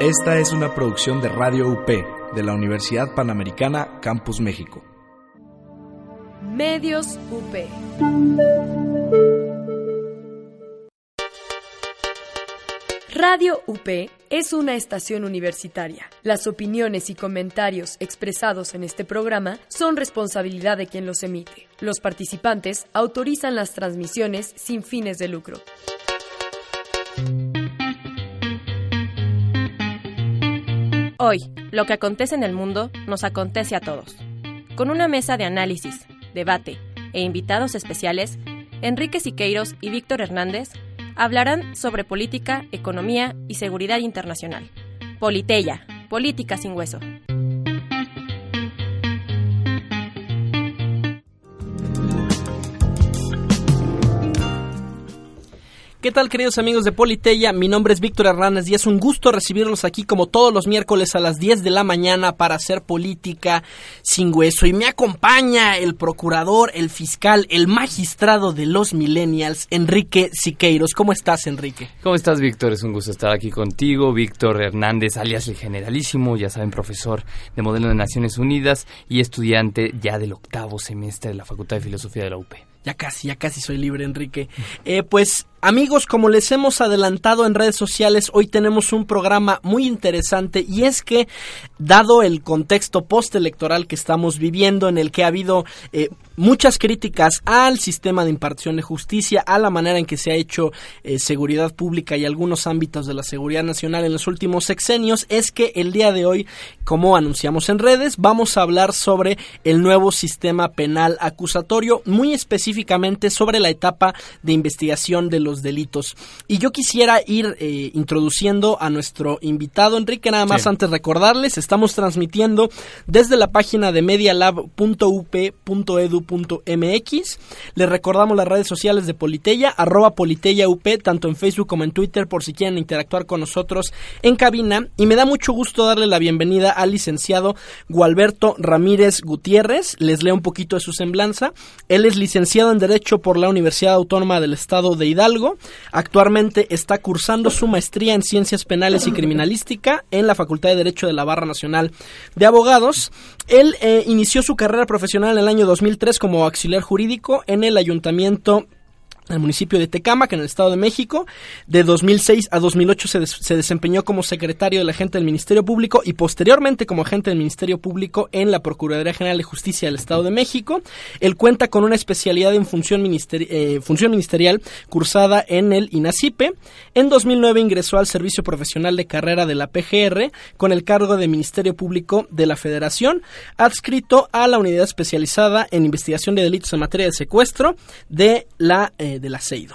Esta es una producción de Radio UP de la Universidad Panamericana Campus México. Medios UP. Radio UP es una estación universitaria. Las opiniones y comentarios expresados en este programa son responsabilidad de quien los emite. Los participantes autorizan las transmisiones sin fines de lucro. Hoy, lo que acontece en el mundo nos acontece a todos. Con una mesa de análisis, debate e invitados especiales, Enrique Siqueiros y Víctor Hernández hablarán sobre política, economía y seguridad internacional. Politeya, política sin hueso. ¿Qué tal queridos amigos de Politeya? Mi nombre es Víctor Hernández y es un gusto recibirlos aquí como todos los miércoles a las 10 de la mañana para hacer política sin hueso. Y me acompaña el procurador, el fiscal, el magistrado de los millennials, Enrique Siqueiros. ¿Cómo estás, Enrique? ¿Cómo estás, Víctor? Es un gusto estar aquí contigo. Víctor Hernández, alias el generalísimo, ya saben, profesor de modelo de Naciones Unidas y estudiante ya del octavo semestre de la Facultad de Filosofía de la UP. Ya casi, ya casi soy libre, Enrique. Eh, pues Amigos, como les hemos adelantado en redes sociales, hoy tenemos un programa muy interesante y es que, dado el contexto postelectoral que estamos viviendo, en el que ha habido eh, muchas críticas al sistema de impartición de justicia, a la manera en que se ha hecho eh, seguridad pública y algunos ámbitos de la seguridad nacional en los últimos sexenios, es que el día de hoy, como anunciamos en redes, vamos a hablar sobre el nuevo sistema penal acusatorio, muy específicamente sobre la etapa de investigación de los delitos. Y yo quisiera ir eh, introduciendo a nuestro invitado, Enrique, nada más antes recordarles, estamos transmitiendo desde la página de medialab.up.edu.mx. Les recordamos las redes sociales de Politeya, arroba Politeya UP, tanto en Facebook como en Twitter, por si quieren interactuar con nosotros en cabina. Y me da mucho gusto darle la bienvenida al licenciado Gualberto Ramírez Gutiérrez. Les leo un poquito de su semblanza. Él es licenciado en Derecho por la Universidad Autónoma del Estado de Hidalgo Actualmente está cursando su maestría en Ciencias Penales y Criminalística en la Facultad de Derecho de la Barra Nacional de Abogados. Él eh, inició su carrera profesional en el año 2003 como auxiliar jurídico en el Ayuntamiento el municipio de Tecama, que en el Estado de México. De 2006 a 2008 se, se, desempeñó como secretario de la agente del Ministerio Público y posteriormente como agente del Ministerio Público en la Procuraduría General de Justicia del Estado de México. Él cuenta con una especialidad en función, eh, ministerial cursada en el INACIPE. En 2009 ingresó al Servicio Profesional de Carrera de la PGR con el cargo de Ministerio Público de la Federación, adscrito a la Unidad Especializada en Investigación de Delitos en Materia de Secuestro de la eh, del aceido.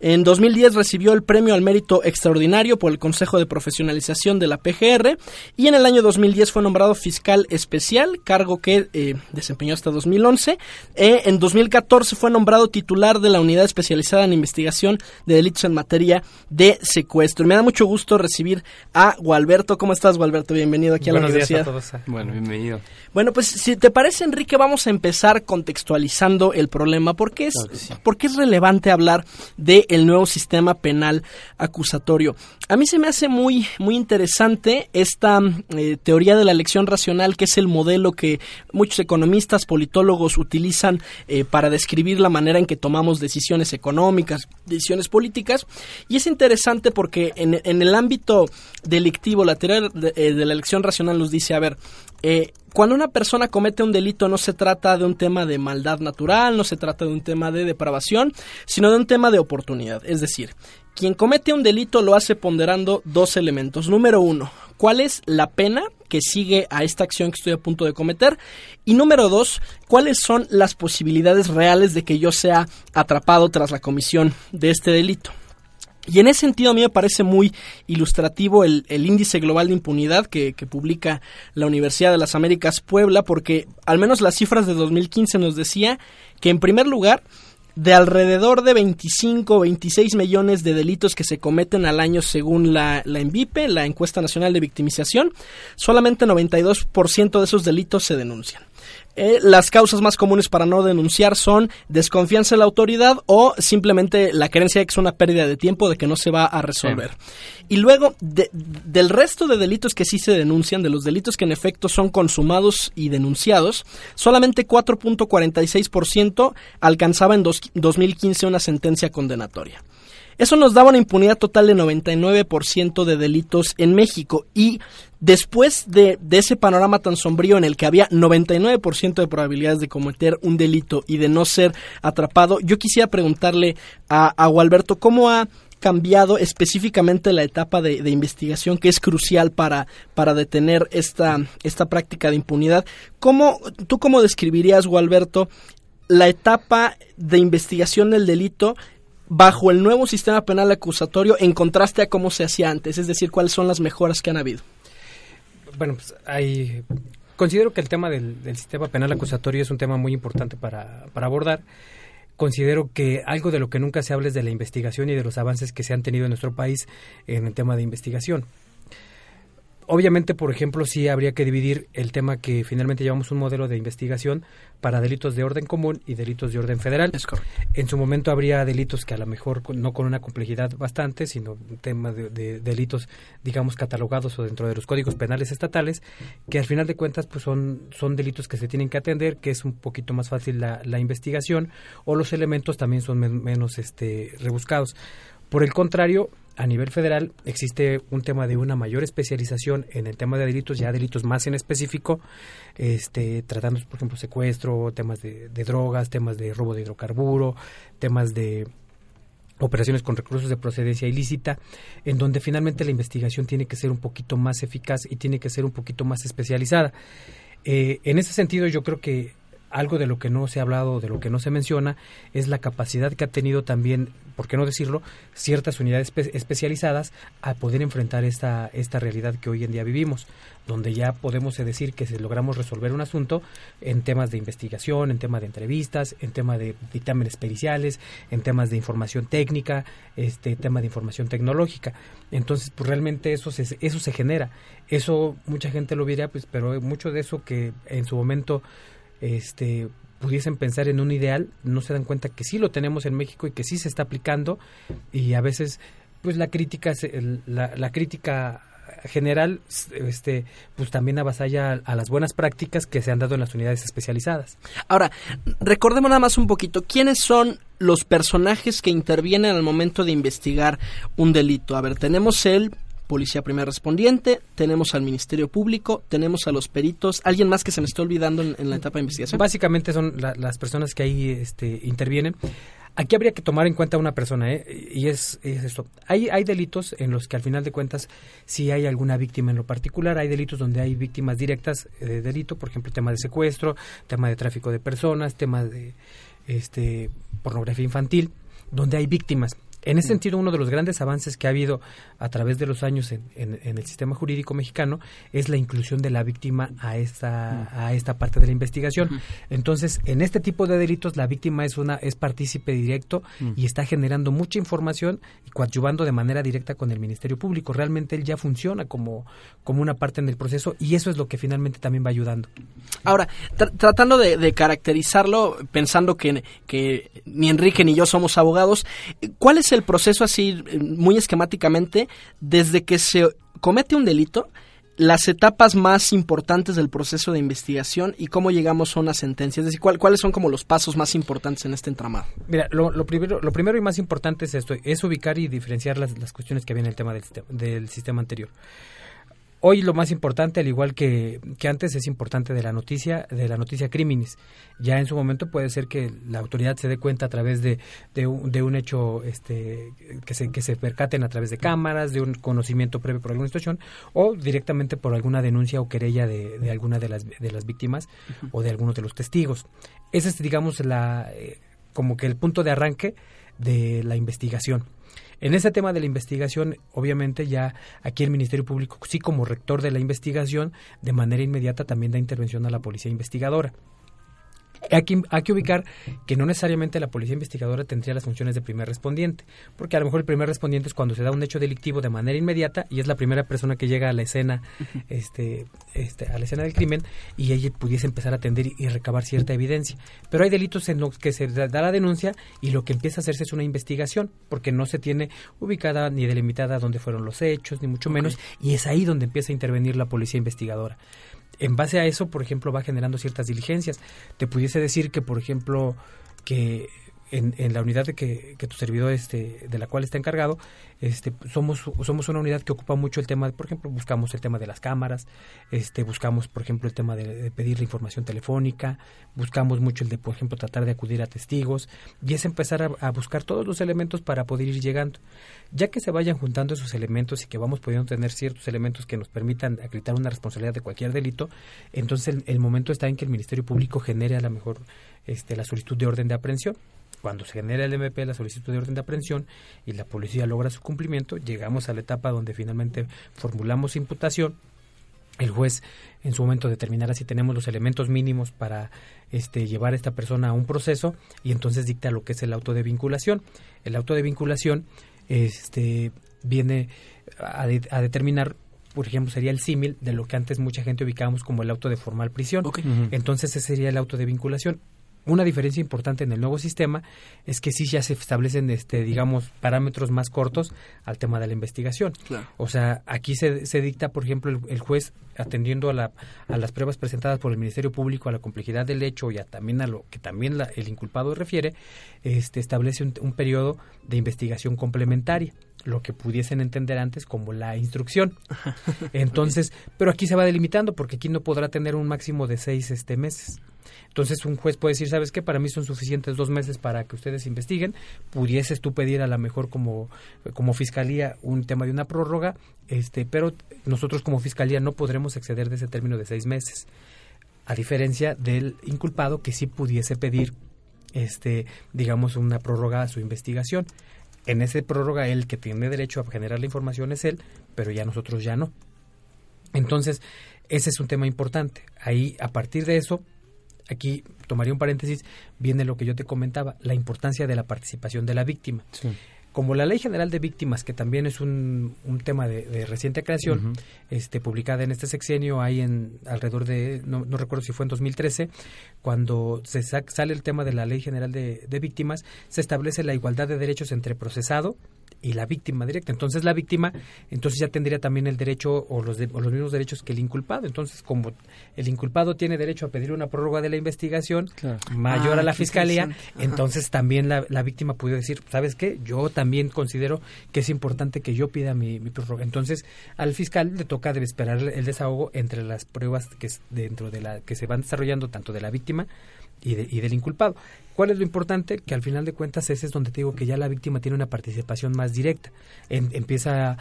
En 2010 recibió el premio al mérito extraordinario por el Consejo de Profesionalización de la PGR y en el año 2010 fue nombrado fiscal especial, cargo que eh, desempeñó hasta 2011. Eh, en 2014 fue nombrado titular de la Unidad Especializada en Investigación de Delitos en Materia de Secuestro. me da mucho gusto recibir a Gualberto. ¿Cómo estás, Gualberto? Bienvenido aquí a la universidad. Días a todos. Bueno, bienvenido. Bueno, pues si te parece, Enrique, vamos a empezar contextualizando el problema. ¿Por qué es, porque es relevante hablar de el nuevo sistema penal acusatorio. A mí se me hace muy, muy interesante esta eh, teoría de la elección racional, que es el modelo que muchos economistas, politólogos utilizan eh, para describir la manera en que tomamos decisiones económicas, decisiones políticas. Y es interesante porque en, el ámbito delictivo, la teoría de, eh, de la elección racional nos dice, a ver, eh, cuando una persona comete un delito no se trata de un tema de maldad natural, no se trata de un tema de depravación, sino de un tema de oportunidad. Es decir, quien comete un delito lo hace ponderando dos elementos. Número uno, ¿cuál es la pena que sigue a esta acción que estoy a punto de cometer? Y número dos, ¿cuáles son las posibilidades reales de que yo sea atrapado tras la comisión de este delito? Y en ese sentido a mí me parece muy ilustrativo el, índice global de impunidad que, publica la Universidad de las Américas Puebla, porque al menos las cifras de 2015 nos decía que en primer lugar, de alrededor de 25 o 26 millones de delitos que se cometen al año según la, la ENVIPE, la Encuesta Nacional de Victimización, solamente 92% de esos delitos se denuncian. Eh, las causas más comunes para no denunciar son desconfianza en la autoridad o simplemente la creencia de que es una pérdida de tiempo, de que no se va a resolver. Y luego, del resto de delitos que sí se denuncian, de los delitos que en efecto son consumados y denunciados, solamente 4.46% alcanzaba en 2015 una sentencia condenatoria. Eso nos daba una impunidad total de 99% de delitos en México y después de, ese panorama tan sombrío en el que había 99% de probabilidades de cometer un delito y de no ser atrapado, yo quisiera preguntarle a, a Gualberto cómo ha cambiado específicamente la etapa de, investigación que es crucial para, para detener esta, esta práctica de impunidad. ¿Cómo, ¿Tú cómo describirías, Gualberto, la etapa de investigación del delito bajo el nuevo sistema penal acusatorio en contraste a cómo se hacía antes? Es decir, ¿cuáles son las mejoras que han habido? Bueno, pues hay... Considero que el tema del, sistema penal acusatorio es un tema muy importante para, para abordar considero que algo de lo que nunca se habla es de la investigación y de los avances que se han tenido en nuestro país en el tema de investigación. Obviamente, por ejemplo, sí habría que dividir el tema que finalmente llevamos un modelo de investigación para delitos de orden común y delitos de orden federal. en su momento habría delitos que a lo mejor no con una complejidad bastante, sino un tema de, delitos, digamos, catalogados o dentro de los códigos penales estatales, que al final de cuentas pues son, son delitos que se tienen que atender, que es un poquito más fácil la, la investigación, o los elementos también son menos este, rebuscados. Por el contrario, a nivel federal existe un tema de una mayor especialización en el tema de delitos, ya delitos más en específico, este, tratando, por ejemplo, secuestro, temas de, drogas, temas de robo de hidrocarburo, temas de operaciones con recursos de procedencia ilícita, en donde finalmente la investigación tiene que ser un poquito más eficaz y tiene que ser un poquito más especializada. Eh, en ese sentido, yo creo que algo de lo que no se ha hablado, de lo que no se menciona, es la capacidad que ha tenido también, por qué no decirlo, ciertas unidades especializadas a poder enfrentar esta, esta realidad que hoy en día vivimos, donde ya podemos decir que si logramos resolver un asunto en temas de investigación, en temas de entrevistas, en temas de dictámenes periciales, en temas de información técnica, este tema de información tecnológica. Entonces, pues realmente eso se, eso se genera. Eso mucha gente lo diría, pues, pero mucho de eso que en su momento este pudiesen pensar en un ideal, no se dan cuenta que sí lo tenemos en México y que sí se está aplicando y a veces pues la crítica la, la crítica general este pues también avasalla a, las buenas prácticas que se han dado en las unidades especializadas. Ahora, recordemos nada más un poquito, ¿quiénes son los personajes que intervienen al momento de investigar un delito? A ver, tenemos el Policía Primera Respondiente, tenemos al Ministerio Público, tenemos a los peritos, alguien más que se me está olvidando en, la etapa de investigación. Básicamente son las personas que ahí este, intervienen. Aquí habría que tomar en cuenta una persona, ¿eh? y es, esto. Hay, hay delitos en los que al final de cuentas, si hay alguna víctima en lo particular, hay delitos donde hay víctimas directas de delito, por ejemplo, tema de secuestro, tema de tráfico de personas, tema de este, pornografía infantil, donde hay víctimas. En ese sentido, uno de los grandes avances que ha habido a través de los años en, el sistema jurídico mexicano es la inclusión de la víctima a esta, a esta parte de la investigación. Entonces, en este tipo de delitos, la víctima es una es partícipe directo y está generando mucha información y coadyuvando de manera directa con el Ministerio Público. Realmente él ya funciona como, como una parte en el proceso y eso es lo que finalmente también va ayudando. Ahora, tratando de, caracterizarlo, pensando que, que ni Enrique ni yo somos abogados, ¿cuál es el el proceso así, muy esquemáticamente, desde que se comete un delito, las etapas más importantes del proceso de investigación y cómo llegamos a una sentencia? Es decir, ¿cuáles son como los pasos más importantes en este entramado? Mira, lo, primero, lo primero y más importante es esto, es ubicar y diferenciar las, las cuestiones que vienen en el tema del, del sistema anterior. Hoy lo más importante, al igual que, que, antes, es importante de la noticia, de la noticia crímenes. Ya en su momento puede ser que la autoridad se dé cuenta a través de, de, un, hecho este, que, se, que se percaten a través de cámaras, de un conocimiento previo por alguna situación, o directamente por alguna denuncia o querella de, de alguna de las, de las víctimas o de algunos de los testigos. Ese es, digamos, la, eh, como que el punto de arranque de la investigación. En ese tema de la investigación, obviamente ya aquí el Ministerio Público, sí como rector de la investigación, de manera inmediata también da intervención a la policía investigadora. Hay que, hay que ubicar que no necesariamente la policía investigadora tendría las funciones de primer respondiente, porque a lo mejor el primer respondiente es cuando se da un hecho delictivo de manera inmediata y es la primera persona que llega a la escena, este, este, a la escena del crimen y ella pudiese empezar a atender y, recabar cierta evidencia. Pero hay delitos en los que se da la denuncia y lo que empieza a hacerse es una investigación, porque no se tiene ubicada ni delimitada dónde fueron los hechos, ni mucho menos, y es ahí donde empieza a intervenir la policía investigadora en base a eso, por ejemplo, va generando ciertas diligencias. Te pudiese decir que, por ejemplo, que en, la unidad de que, tu servidor este de la cual está encargado este somos somos una unidad que ocupa mucho el tema por ejemplo buscamos el tema de las cámaras este buscamos por ejemplo el tema de, pedir la información telefónica buscamos mucho el de por ejemplo tratar de acudir a testigos y es empezar a, a, buscar todos los elementos para poder ir llegando. Ya que se vayan juntando esos elementos y que vamos pudiendo tener ciertos elementos que nos permitan acreditar una responsabilidad de cualquier delito entonces el, el momento está en que el ministerio público genere a lo mejor este la solicitud de orden de aprehensión cuando se genera el MP, la solicitud de orden de aprehensión, y la policía logra su cumplimiento, llegamos a la etapa donde finalmente formulamos imputación. El juez en su momento determinará si tenemos los elementos mínimos para este, llevar a esta persona a un proceso y entonces dicta lo que es el auto de vinculación. El auto de vinculación este, viene a, determinar por ejemplo, sería el símil de lo que antes mucha gente ubicábamos como el auto de formal prisión. Entonces ese sería el auto de vinculación una diferencia importante en el nuevo sistema es que sí ya se establecen, este, digamos, parámetros más cortos al tema de la investigación. O sea, aquí se, se dicta, por ejemplo, el, juez atendiendo a, la, a las pruebas presentadas por el Ministerio Público, a la complejidad del hecho y a, también a lo que también el inculpado refiere, este, establece un, un periodo de investigación complementaria lo que pudiesen entender antes como la instrucción. Entonces, pero aquí se va delimitando porque aquí no podrá tener un máximo de seis este, meses. Entonces un juez puede decir, ¿sabes qué? Para mí son suficientes dos meses para que ustedes investiguen. Pudieses tú pedir a lo mejor como, como fiscalía un tema de una prórroga, este, pero nosotros como fiscalía no podremos exceder de ese término de seis meses. A diferencia del inculpado que sí pudiese pedir, este, digamos, una prórroga a su investigación. En ese prórroga, el que tiene derecho a generar la información es él, pero ya nosotros ya no. Entonces, ese es un tema importante. Ahí, a partir de eso, aquí tomaría un paréntesis, viene lo que yo te comentaba, la importancia de la participación de la víctima. Como la Ley General de Víctimas, que también es un, un tema de, reciente creación, este, publicada en este sexenio, hay en alrededor de, no, no recuerdo si fue en 2013, cuando se sale el tema de la Ley General de, de Víctimas, se establece la igualdad de derechos entre procesado y la víctima directa. Entonces la víctima entonces ya tendría también el derecho o los, los mismos derechos que el inculpado. Entonces como el inculpado tiene derecho a pedir una prórroga de la investigación mayor a ah, la fiscalía, entonces también la, la, víctima puede decir, ¿sabes qué? Yo también considero que es importante que yo pida mi, mi prórroga. Entonces al fiscal le toca debe esperar el desahogo entre las pruebas que dentro de la que se van desarrollando tanto de la víctima y, y del inculpado. ¿Cuál es lo importante? Que al final de cuentas ese es donde te digo que ya la víctima tiene una participación más directa. empieza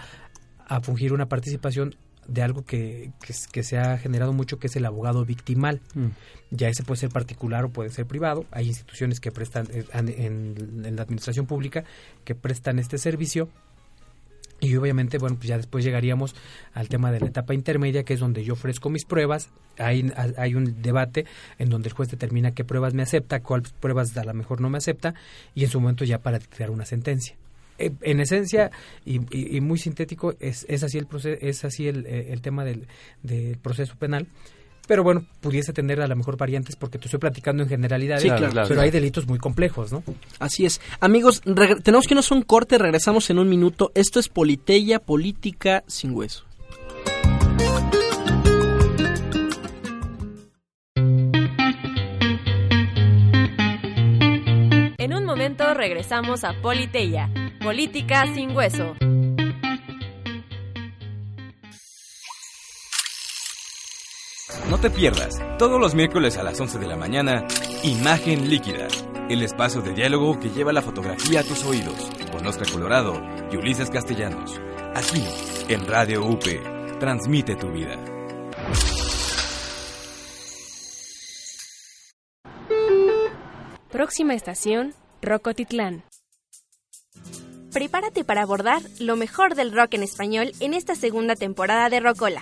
a, fungir una participación de algo que, que, se ha generado mucho, que es el abogado victimal. Mm. Ya ese puede ser particular o puede ser privado. Hay instituciones que prestan eh, en la administración pública que prestan este servicio y obviamente, bueno, pues ya después llegaríamos al tema de la etapa intermedia, que es donde yo ofrezco mis pruebas. Hay, hay un debate en donde el juez determina qué pruebas me acepta, cuáles pruebas a lo mejor no me acepta, y en su momento ya para dictar una sentencia. Eh, en esencia, y, muy sintético, es, es así el proceso, es así el, el tema del, del proceso penal pero bueno, pudiese tener a lo mejor variantes porque te estoy platicando en generalidad, sí, claro, pero hay delitos muy complejos, ¿no? Así es. Amigos, tenemos que irnos a un corte, regresamos en un minuto. Esto es Politeya, Política sin Hueso. En un momento regresamos a Politeya, Política sin Hueso. No te pierdas, todos los miércoles a las 11 de la mañana, Imagen Líquida, el espacio de diálogo que lleva la fotografía a tus oídos, con Oscar Colorado y Ulises Castellanos. Aquí, en Radio UP, transmite tu vida. Próxima estación, Rocotitlán. Prepárate para abordar lo mejor del rock en español en esta segunda temporada de Rocola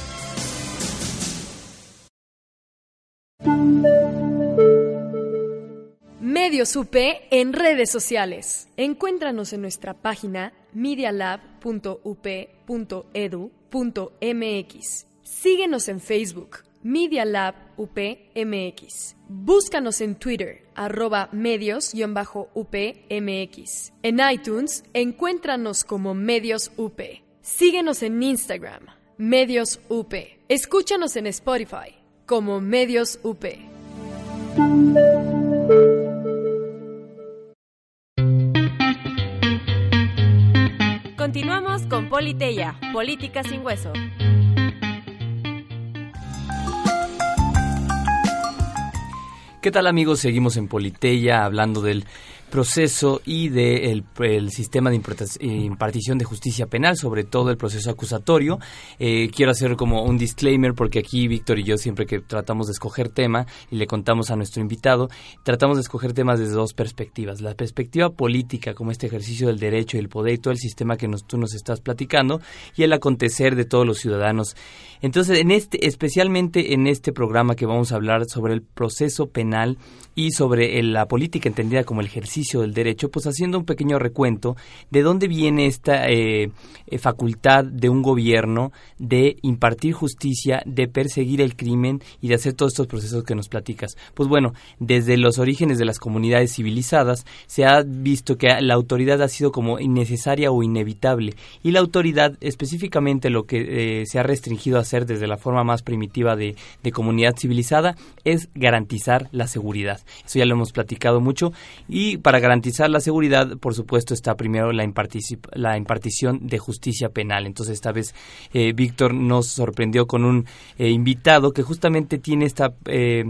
Medios UP en redes sociales. Encuéntranos en nuestra página medialab.up.edu.mx. Síguenos en Facebook, Media Lab UPMX. Búscanos en Twitter, arroba medios-upmx. En iTunes, encuéntranos como Medios UP. Síguenos en Instagram, Medios UP. Escúchanos en Spotify, como Medios UP. Continuamos con Politeya, Política sin Hueso. ¿Qué tal amigos? Seguimos en Politeya hablando del proceso y del el sistema de impartición de justicia penal, sobre todo el proceso acusatorio. Eh, quiero hacer como un disclaimer porque aquí Víctor y yo siempre que tratamos de escoger tema y le contamos a nuestro invitado, tratamos de escoger temas desde dos perspectivas. La perspectiva política, como este ejercicio del derecho y el poder y todo el sistema que tú nos estás platicando, y el acontecer de todos los ciudadanos. Entonces, en este, especialmente en este programa que vamos a hablar sobre el proceso penal y sobre la política entendida como el ejercicio del derecho, pues haciendo un pequeño recuento de dónde viene esta eh, eh, facultad de un gobierno de impartir justicia, de perseguir el crimen y de hacer todos estos procesos que nos platicas. Pues bueno, desde los orígenes de las comunidades civilizadas se ha visto que la autoridad ha sido como innecesaria o inevitable y la autoridad específicamente lo que eh, se ha restringido a hacer desde la forma más primitiva de, de comunidad civilizada es garantizar la seguridad. Eso ya lo hemos platicado mucho. Y para garantizar la seguridad, por supuesto, está primero la, la impartición de justicia penal. Entonces, esta vez eh, Víctor nos sorprendió con un eh, invitado que justamente tiene esta eh,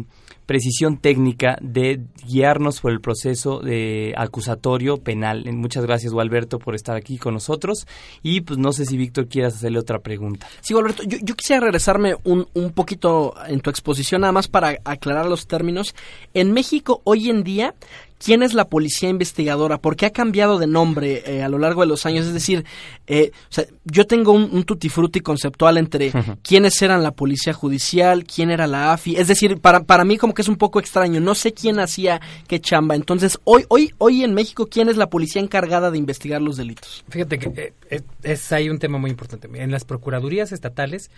precisión técnica de guiarnos por el proceso de acusatorio penal. Muchas gracias, Gualberto, por estar aquí con nosotros. Y pues no sé si Víctor quieras hacerle otra pregunta. Sí, Gualberto, yo, yo quisiera regresarme un, un poquito en tu exposición, nada más para aclarar los términos. En México, hoy en día, quién es la policía investigadora, por qué ha cambiado de nombre eh, a lo largo de los años. Es decir, eh, o sea, yo tengo un, un tutti frutti conceptual entre quiénes eran la policía judicial, quién era la AFI. Es decir, para, para mí como que es un poco extraño. No sé quién hacía qué chamba. Entonces, hoy, hoy, hoy en México, ¿quién es la policía encargada de investigar los delitos? Fíjate que eh, es, ahí un tema muy importante. En las procuradurías estatales,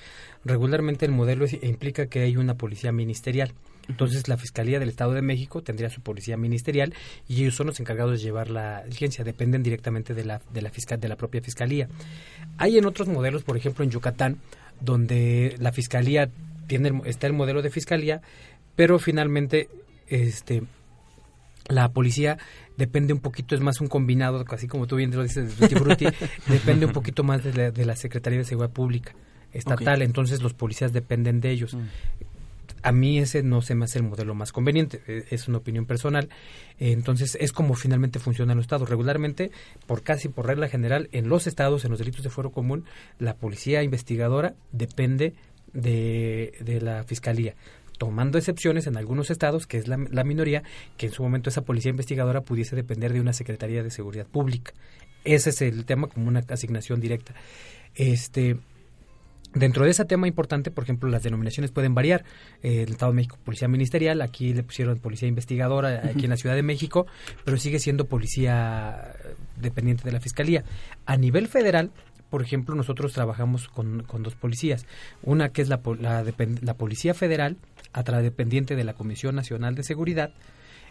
regularmente el modelo es, implica que hay una policía ministerial. Entonces la Fiscalía del Estado de México tendría su policía ministerial y ellos son los encargados de llevar la diligencia, dependen directamente de la, de la, fiscal, de la propia Fiscalía. Hay en otros modelos, por ejemplo en Yucatán, donde la Fiscalía tiene está el modelo de Fiscalía, pero finalmente este la policía depende un poquito, es más un combinado, así como tú bien lo dices, de Frutti, depende un poquito más de la, de la Secretaría de Seguridad Pública estatal, okay. entonces los policías dependen de ellos. Mm a mí ese no se me hace el modelo más conveniente, es una opinión personal. Entonces, es como finalmente funciona en los estados. Regularmente, por casi por regla general, en los estados, en los delitos de fuero común, la policía investigadora depende de, de la fiscalía tomando excepciones en algunos estados, que es la, la, minoría, que en su momento esa policía investigadora pudiese depender de una Secretaría de Seguridad Pública. Ese es el tema como una asignación directa. Este, Dentro de ese tema importante, por ejemplo, las denominaciones pueden variar. Eh, el Estado de México, Policía Ministerial, aquí le pusieron Policía Investigadora, aquí en la Ciudad de México, pero sigue siendo Policía dependiente de la Fiscalía. A nivel federal, por ejemplo, nosotros trabajamos con, con dos policías. Una que es la, la, la Policía Federal, a través dependiente de la Comisión Nacional de Seguridad,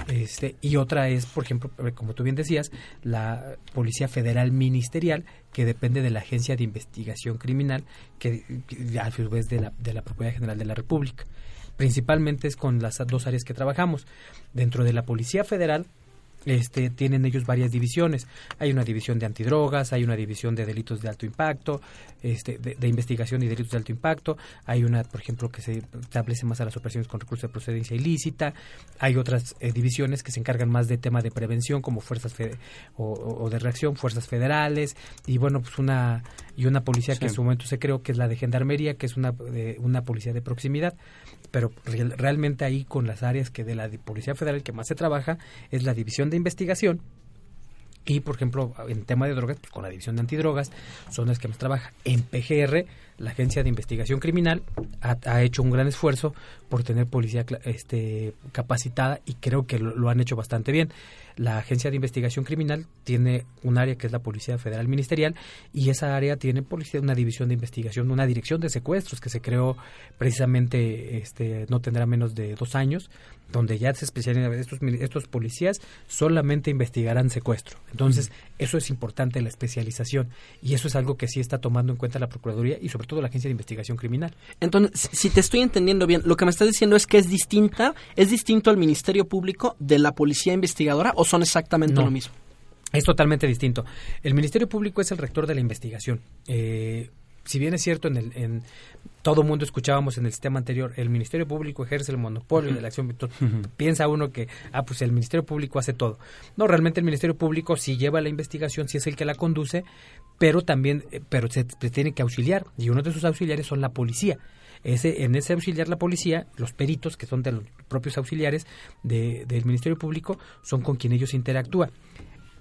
este, y otra es, por ejemplo, como tú bien decías, la Policía Federal Ministerial, que depende de la Agencia de Investigación Criminal, que, que a su vez de la, de la Propiedad General de la República. Principalmente es con las dos áreas que trabajamos. Dentro de la Policía Federal este, tienen ellos varias divisiones. Hay una división de antidrogas, hay una división de delitos de alto impacto, este, de, investigación y delitos de alto impacto. Hay una, por ejemplo, que se establece más a las operaciones con recursos de procedencia ilícita. Hay otras eh, divisiones que se encargan más de tema de prevención, como fuerzas o, de reacción, fuerzas federales. Y bueno, pues una y una policía que en su momento se creó que es la de gendarmería, que es una, una policía de proximidad pero realmente ahí con las áreas que de la Policía Federal que más se trabaja es la división de investigación y, por ejemplo, en tema de drogas, pues con la división de antidrogas, son las que más trabaja. En PGR, la Agencia de Investigación Criminal ha, hecho un gran esfuerzo por tener policía este, capacitada y creo que lo, han hecho bastante bien. La Agencia de Investigación Criminal tiene un área que es la Policía Federal Ministerial y esa área tiene policía, una división de investigación, una dirección de secuestros que se creó precisamente, este, no tendrá menos de dos años, donde ya se especializan estos, estos policías solamente investigarán secuestro. Entonces, eso es importante, la especialización, y eso es algo que sí está tomando en cuenta la Procuraduría y sobre todo la Agencia de Investigación Criminal. Entonces, si te estoy entendiendo bien, lo que me estás diciendo es que es distinta, es distinto al Ministerio Público de la Policía Investigadora o son exactamente lo mismo. Es totalmente distinto. El Ministerio Público es el rector de la investigación. Eh, si bien es cierto, en, el, en todo mundo escuchábamos en el sistema anterior, el Ministerio Público ejerce el monopolio de la acción. Piensa uno que, ah, pues el Ministerio Público hace todo. No, realmente el Ministerio Público sí lleva la investigación, sí es el que la conduce, pero también, eh, pero se, tiene que auxiliar, y uno de sus auxiliares son la policía. Ese, en ese auxiliar la policía, los peritos, que son de los propios auxiliares de, del Ministerio Público, son con quien ellos interactúan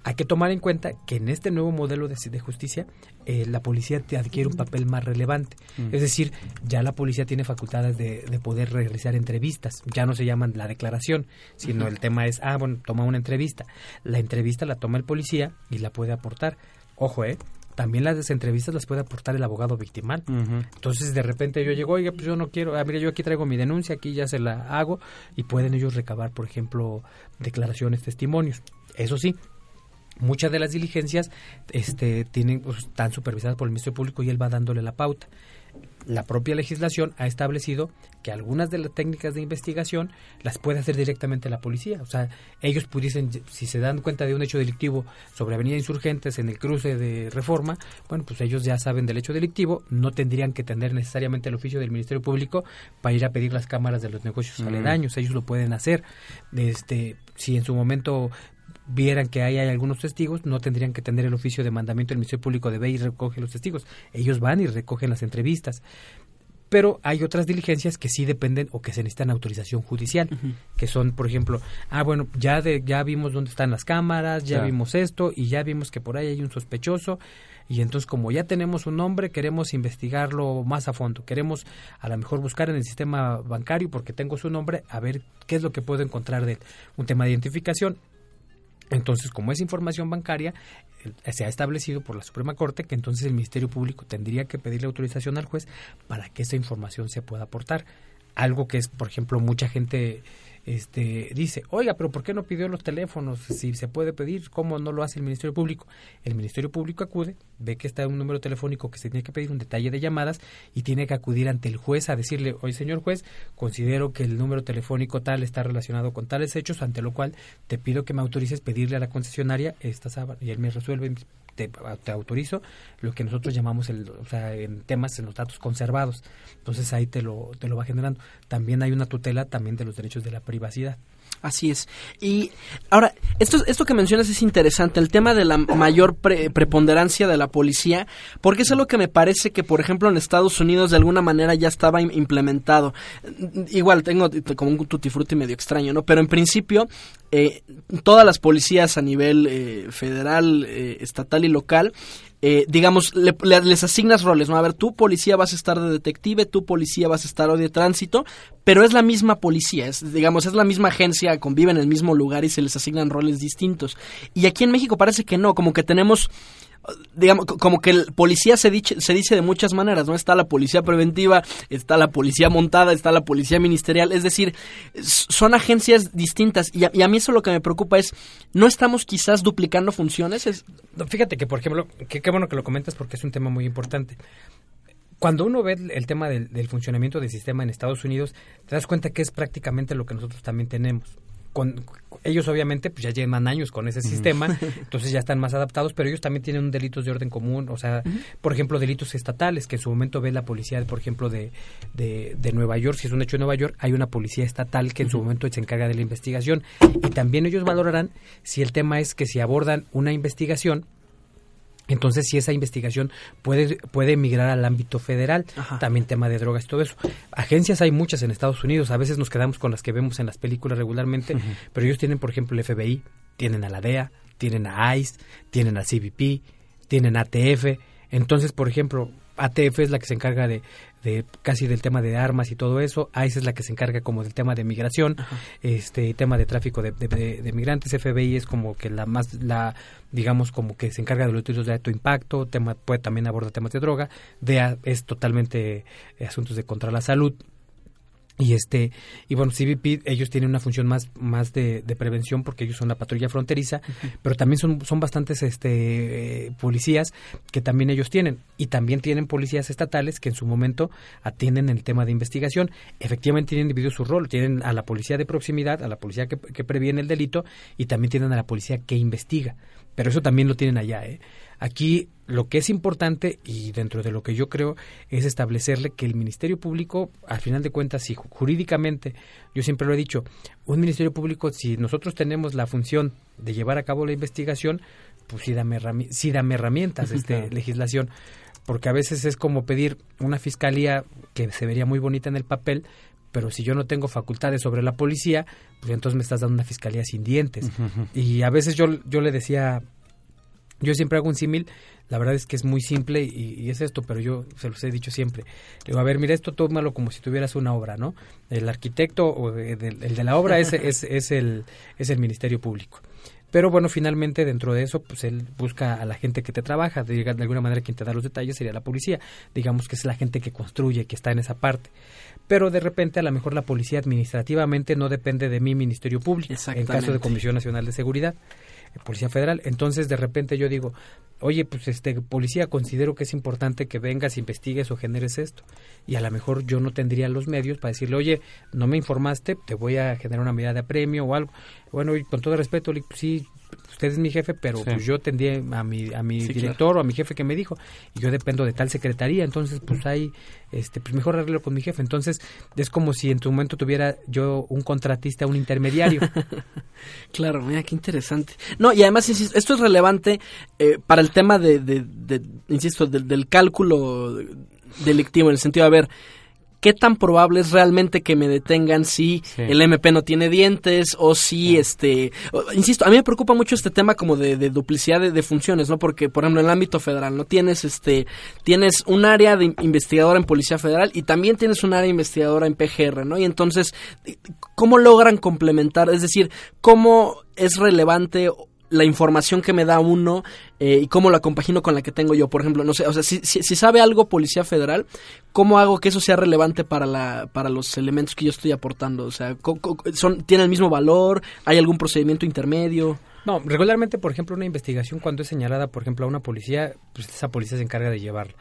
hay que tomar en cuenta que en este nuevo modelo de, justicia eh, la policía te adquiere un papel más relevante. Mm. Es decir, ya la policía tiene facultades de, poder realizar entrevistas. Ya no se llaman la declaración, sino el tema es, ah, bueno, toma una entrevista. La entrevista la toma el policía y la puede aportar. Ojo, ¿eh? También las entrevistas las puede aportar el abogado victimal. Entonces, de repente yo llego, oiga, pues yo no quiero, ah, mira, yo aquí traigo mi denuncia, aquí ya se la hago, y pueden ellos recabar, por ejemplo, declaraciones, testimonios. Eso sí, muchas de las diligencias este, tienen, pues, están supervisadas por el Ministerio Público y él va dándole la pauta. La propia legislación ha establecido que algunas de las técnicas de investigación las puede hacer directamente la policía. O sea, ellos pudiesen, si se dan cuenta de un hecho delictivo sobre Avenida Insurgentes en el cruce de Reforma, bueno, pues ellos ya saben del hecho delictivo, no tendrían que tener necesariamente el oficio del Ministerio Público para ir a pedir las cámaras de los negocios mm. aledaños. Ellos lo pueden hacer. Este, si en su momento vieran que hay, hay algunos testigos, no tendrían que tener el oficio de mandamiento del Ministerio Público de ve y recoge los testigos. Ellos van y recogen las entrevistas. Pero hay otras diligencias que sí dependen o que se necesitan autorización judicial, que son, por ejemplo, ah, bueno, ya, de, ya vimos dónde están las cámaras, ya vimos esto y ya vimos que por ahí hay un sospechoso. Y entonces como ya tenemos un nombre queremos investigarlo más a fondo. Queremos a lo mejor buscar en el sistema bancario porque tengo su nombre a ver qué es lo que puedo encontrar de él. Un tema de identificación entonces, como es información bancaria, se ha establecido por la Suprema Corte que entonces el Ministerio Público tendría que pedirle autorización al juez para que esa información se pueda aportar. Algo que es, por ejemplo, mucha gente este, dice, oiga, pero ¿por qué no pidió los teléfonos? Si se puede pedir, ¿cómo no lo hace el Ministerio Público? El Ministerio Público acude, ve que está un número telefónico que se tiene que pedir un detalle de llamadas y tiene que acudir ante el juez a decirle, oye señor juez, considero que el número telefónico tal está relacionado con tales hechos, ante lo cual te pido que me autorices pedirle a la concesionaria esta sábana. Y él me resuelve, te, autorizo lo que nosotros llamamos el, o sea, en temas en los datos conservados. Entonces ahí te lo, te lo va generando. También hay una tutela también de los derechos de la privacidad. Así es. Y ahora, esto, esto que mencionas es interesante, el tema de la mayor preponderancia de la policía, porque es algo que me parece que, por ejemplo, en Estados Unidos de alguna manera ya estaba implementado. Igual, tengo como un tutti frutti medio extraño, ¿no? Pero en principio, eh, todas las policías a nivel eh, federal, eh, estatal y local eh, digamos, les asignas roles, ¿no? A ver, tú policía vas a estar de detective, tú policía vas a estar de tránsito, pero es la misma policía, es, digamos, es la misma agencia, conviven en el mismo lugar y se les asignan roles distintos. Y aquí en México parece que no, como que tenemos digamos, como que el policía se dice, se dice de muchas maneras, ¿no? Está la policía preventiva, está la policía montada, está la policía ministerial, es decir, son agencias distintas y a, mí eso lo que me preocupa es, ¿no estamos quizás duplicando funciones? Es... Fíjate que, por ejemplo, qué bueno que lo comentas porque es un tema muy importante. Cuando uno ve el tema del, funcionamiento del sistema en Estados Unidos, te das cuenta que es prácticamente lo que nosotros también tenemos ellos obviamente pues ya llevan años con ese sistema, entonces ya están más adaptados, pero ellos también tienen delitos de orden común, o sea, por ejemplo, delitos estatales, que en su momento ve la policía, por ejemplo, de, de, de, Nueva York, si es un hecho en Nueva York, hay una policía estatal que en su momento se encarga de la investigación, y también ellos valorarán si el tema es que si abordan una investigación, entonces, si esa investigación puede, puede migrar al ámbito federal, también tema de drogas y todo eso. Agencias hay muchas en Estados Unidos, a veces nos quedamos con las que vemos en las películas regularmente, pero ellos tienen, por ejemplo, el FBI, tienen a la DEA, tienen a ICE, tienen a CBP, tienen ATF. Entonces, por ejemplo, ATF es la que se encarga de, de casi del tema de armas y todo eso. ICE es la que se encarga como del tema de migración, este tema de tráfico de, de, migrantes. FBI es como que la más, la digamos como que se encarga de los estudios de alto impacto. Tema puede también abordar temas de droga. DEA es totalmente eh, asuntos de contra la salud y este y bueno CBP ellos tienen una función más más de, prevención porque ellos son la patrulla fronteriza pero también son son bastantes este eh, policías que también ellos tienen. Y también tienen policías estatales que en su momento atienden el tema de investigación. Efectivamente tienen dividido su rol. Tienen a la policía de proximidad a la policía que, que previene el delito y también tienen a la policía que investiga. Pero eso también lo tienen allá ¿eh? Aquí lo que es importante y dentro de lo que yo creo es establecerle que el Ministerio Público, al final de cuentas, si jurídicamente, yo siempre lo he dicho, un Ministerio Público, si nosotros tenemos la función de llevar a cabo la investigación, pues sí dame, sí dame herramientas, este, legislación, porque a veces es como pedir una fiscalía que se vería muy bonita en el papel, pero si yo no tengo facultades sobre la policía, pues entonces me estás dando una fiscalía sin dientes. Y a veces yo, yo le decía yo siempre hago un símil, la verdad es que es muy simple y, es esto, pero yo se los he dicho siempre. Digo, a ver, mira, esto tómalo como si tuvieras una obra, ¿no? El arquitecto o el de la obra es, es, es, el, es el Ministerio Público. Pero bueno, finalmente dentro de eso, pues él busca a la gente que te trabaja, de, de alguna manera quien te da los detalles sería la policía, digamos que es la gente que construye, que está en esa parte. Pero de repente a lo mejor la policía administrativamente no depende de mi Ministerio Público, en caso de Comisión Nacional de Seguridad. Policía Federal. Entonces, de repente yo digo, oye, pues este policía, considero que es importante que vengas, investigues o generes esto. Y a lo mejor yo no tendría los medios para decirle, oye, no me informaste, te voy a generar una medida de apremio o algo. Bueno, y con todo respeto, sí, usted es mi jefe, pero pues yo tendría a mi, a mi director o a mi jefe que me dijo, y yo dependo de tal secretaría, entonces pues hay, este, pues mejor arreglo con mi jefe. Entonces es como si en tu momento tuviera yo un contratista, un intermediario. claro, mira, qué interesante. No, y además, esto es relevante eh, para el tema de, de, insisto, del, del cálculo delictivo, en el sentido de, a ver, qué tan probable es realmente que me detengan si el MP no tiene dientes o si, este, insisto, a mí me preocupa mucho este tema como de, duplicidad de, funciones, ¿no? Porque, por ejemplo, en el ámbito federal, ¿no? Tienes, este, tienes un área de investigadora en Policía Federal y también tienes un área investigadora en PGR, ¿no? Y entonces, ¿cómo logran complementar? Es decir, ¿cómo es relevante la información que me da uno eh, y cómo la compagino con la que tengo yo. Por ejemplo, no sé, o sea, si, si, sabe algo Policía Federal, ¿cómo hago que eso sea relevante para, la, para los elementos que yo estoy aportando? O sea, son, ¿tiene el mismo valor? ¿Hay algún procedimiento intermedio? No, regularmente, por ejemplo, una investigación cuando es señalada, por ejemplo, a una policía, pues esa policía se encarga de llevarla.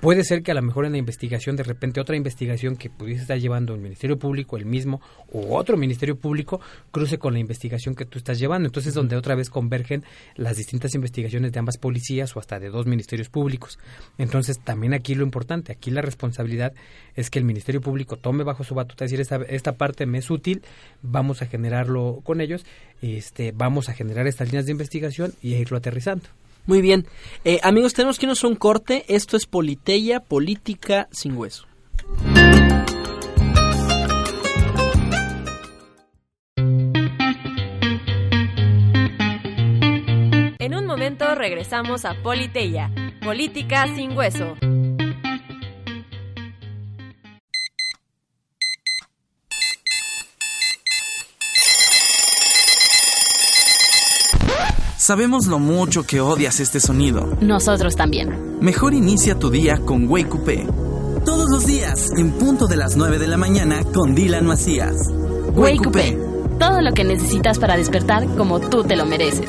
Puede ser que a lo mejor en la investigación, de repente, otra investigación que pudiese estar llevando el Ministerio Público, el mismo, o otro Ministerio Público, cruce con la investigación que tú estás llevando. Entonces, donde otra vez convergen las distintas investigaciones de ambas policías o hasta de dos ministerios públicos. Entonces, también aquí lo importante, aquí la responsabilidad es que el Ministerio Público tome bajo su batuta, decir, esta, esta parte me es útil, vamos a generarlo con ellos, este, vamos a generar estas líneas de investigación y a irlo aterrizando. Muy bien. Eh, amigos, tenemos que irnos a un corte. Esto es Politeya, Política sin Hueso. En un momento regresamos a Politeya, Política sin Hueso. Sabemos lo mucho que odias este sonido. Nosotros también. Mejor inicia tu día con Wake Todos los días, en punto de las 9 de la mañana, con Dylan Macías. Wake, Todo lo que necesitas para despertar como tú te lo mereces.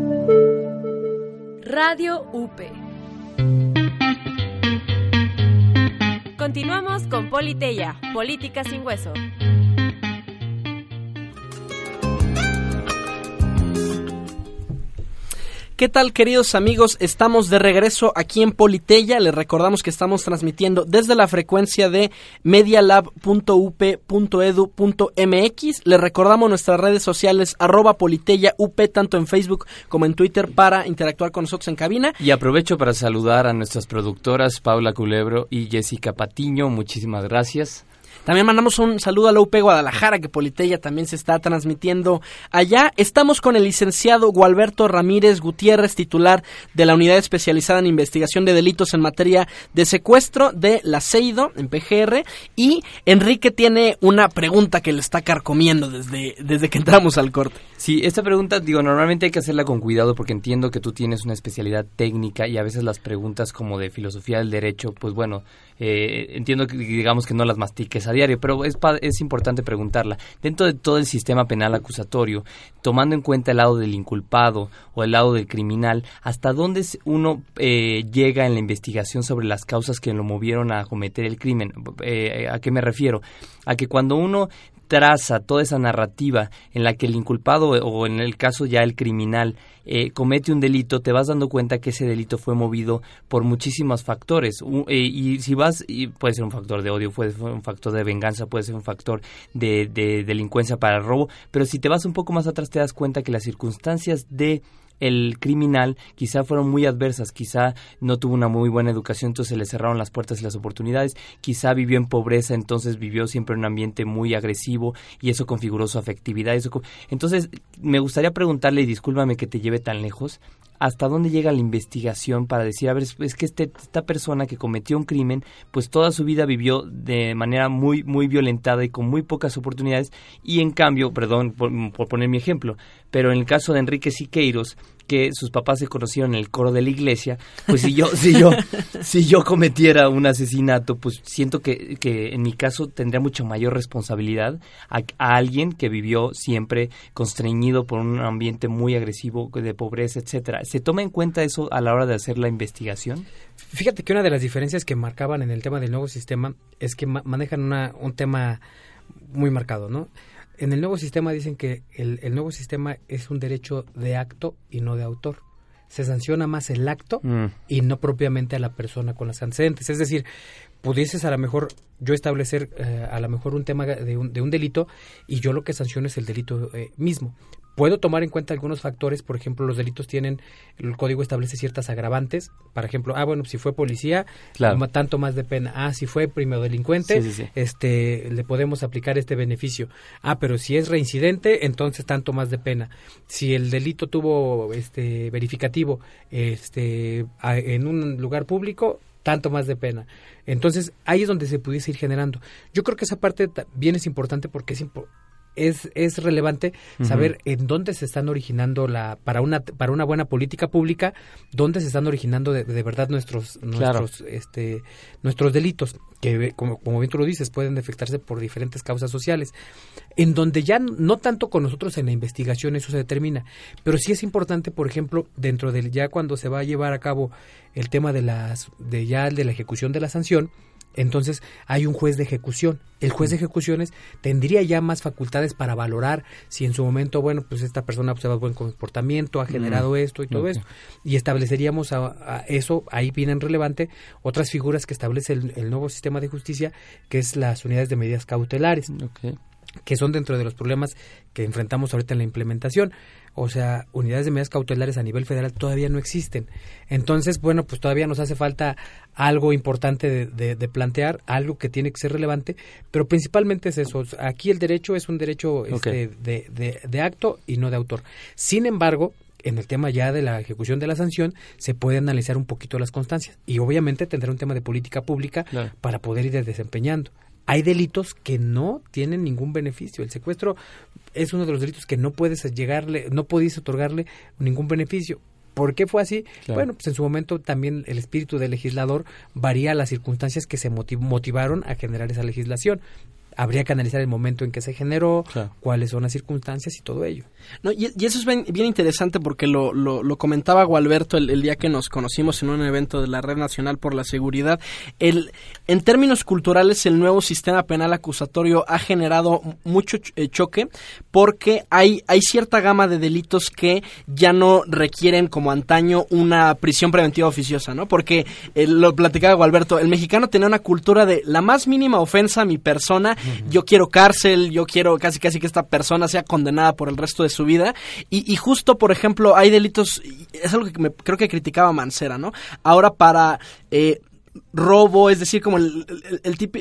Radio UP. Continuamos con Politeya, Política sin Hueso. ¿Qué tal queridos amigos? Estamos de regreso aquí en Politeya. Les recordamos que estamos transmitiendo desde la frecuencia de medialab.up.edu.mx. Les recordamos nuestras redes sociales arroba Politeya UP tanto en Facebook como en Twitter para interactuar con nosotros en cabina. Y aprovecho para saludar a nuestras productoras Paula Culebro y Jessica Patiño. Muchísimas gracias. También mandamos un saludo a la UP Guadalajara, que Politeya también se está transmitiendo allá. Estamos con el licenciado Gualberto Ramírez Gutiérrez, titular de la Unidad Especializada en Investigación de Delitos en Materia de Secuestro de la CEIDO en PGR. Y Enrique tiene una pregunta que le está carcomiendo desde, desde que entramos al corte. Sí, esta pregunta, digo, normalmente hay que hacerla con cuidado porque entiendo que tú tienes una especialidad técnica y a veces las preguntas como de filosofía del derecho, pues bueno, eh, entiendo que digamos que no las mastiques diario, pero es, es importante preguntarla. Dentro de todo el sistema penal acusatorio, tomando en cuenta el lado del inculpado o el lado del criminal, ¿hasta dónde uno eh, llega en la investigación sobre las causas que lo movieron a cometer el crimen? Eh, ¿A qué me refiero? A que cuando uno traza toda esa narrativa en la que el inculpado o en el caso ya el criminal eh, comete un delito, te vas dando cuenta que ese delito fue movido por muchísimos factores. Eh, y si vas, y puede ser un factor de odio, puede ser un factor de venganza, puede ser un factor de, de delincuencia para el robo, pero si te vas un poco más atrás te das cuenta que las circunstancias de el criminal quizá fueron muy adversas, quizá no tuvo una muy buena educación, entonces se le cerraron las puertas y las oportunidades, quizá vivió en pobreza, entonces vivió siempre en un ambiente muy agresivo y eso configuró su afectividad. Eso, entonces, me gustaría preguntarle, y discúlpame que te lleve tan lejos, hasta dónde llega la investigación para decir, a ver, es que este, esta persona que cometió un crimen, pues toda su vida vivió de manera muy, muy violentada y con muy pocas oportunidades, y en cambio, perdón por, por poner mi ejemplo, pero en el caso de Enrique Siqueiros, que sus papás se conocieron en el coro de la iglesia, pues si yo, si yo, si yo cometiera un asesinato, pues siento que, que en mi caso tendría mucha mayor responsabilidad a, a, alguien que vivió siempre constreñido por un ambiente muy agresivo de pobreza, etcétera. ¿Se toma en cuenta eso a la hora de hacer la investigación? Fíjate que una de las diferencias que marcaban en el tema del nuevo sistema es que ma manejan una, un tema muy marcado, ¿no? En el nuevo sistema dicen que el, el, nuevo sistema es un derecho de acto y no de autor. Se sanciona más el acto mm. y no propiamente a la persona con las antecedentes. Es decir, pudieses a lo mejor yo establecer eh, a lo mejor un tema de un, de un, delito y yo lo que sanciono es el delito eh, mismo puedo tomar en cuenta algunos factores, por ejemplo, los delitos tienen, el código establece ciertas agravantes, por ejemplo, ah, bueno, si fue policía, claro. tanto más de pena, ah, si fue primero delincuente, sí, sí, sí. este, le podemos aplicar este beneficio, ah, pero si es reincidente, entonces tanto más de pena, si el delito tuvo, este, verificativo, este, en un lugar público, tanto más de pena. Entonces, ahí es donde se pudiese ir generando. Yo creo que esa parte bien es importante porque es importante es, es relevante uh -huh. saber en dónde se están originando la para una para una buena política pública dónde se están originando de, de verdad nuestros Claro. nuestros este nuestros delitos que como, como bien tú lo dices pueden defectarse por diferentes causas sociales en donde ya no tanto con nosotros en la investigación eso se determina pero sí es importante por ejemplo dentro del ya cuando se va a llevar a cabo el tema de las de ya de la ejecución de la sanción entonces hay un juez de ejecución. El juez de ejecuciones tendría ya más facultades para valorar si en su momento, bueno, pues esta persona observa buen comportamiento, ha generado Mm. esto y todo Ok. esto. Y estableceríamos a, a eso, ahí vienen relevante otras figuras que establece el, el nuevo sistema de justicia, que es las unidades de medidas cautelares que son dentro de los problemas que enfrentamos ahorita en la implementación. O sea, unidades de medidas cautelares a nivel federal todavía no existen. Entonces, bueno, pues todavía nos hace falta algo importante de, de- de plantear, algo que tiene que ser relevante, pero principalmente es eso. Aquí el derecho es un derecho este, de, de- de acto y no de autor. Sin embargo, en el tema ya de la ejecución de la sanción se puede analizar un poquito las constancias y obviamente tendrá un tema de política pública para poder ir desempeñando. Hay delitos que no tienen ningún beneficio. El secuestro es uno de los delitos que no puedes llegarle, no puedes otorgarle ningún beneficio. ¿Por qué fue así? Bueno, pues en su momento también el espíritu del legislador varía las circunstancias que se motivaron a generar esa legislación habría que analizar el momento en que se generó, cuáles son las circunstancias y todo ello. No, y, eso es bien, interesante porque lo, lo, comentaba Gualberto el, día que nos conocimos en un evento de la Red Nacional por la Seguridad. El, en términos culturales, el nuevo sistema penal acusatorio ha generado mucho eh, choque porque hay, hay cierta gama de delitos que ya no requieren como antaño una prisión preventiva oficiosa, ¿no? Porque eh, lo platicaba Gualberto, el mexicano tenía una cultura de la más mínima ofensa a mi persona yo quiero cárcel, yo quiero casi casi que esta persona sea condenada por el resto de su vida. Y, justo, por ejemplo, hay delitos, es algo que me, creo que criticaba Mancera, ¿no? Ahora para... Eh, robo, es decir, como el,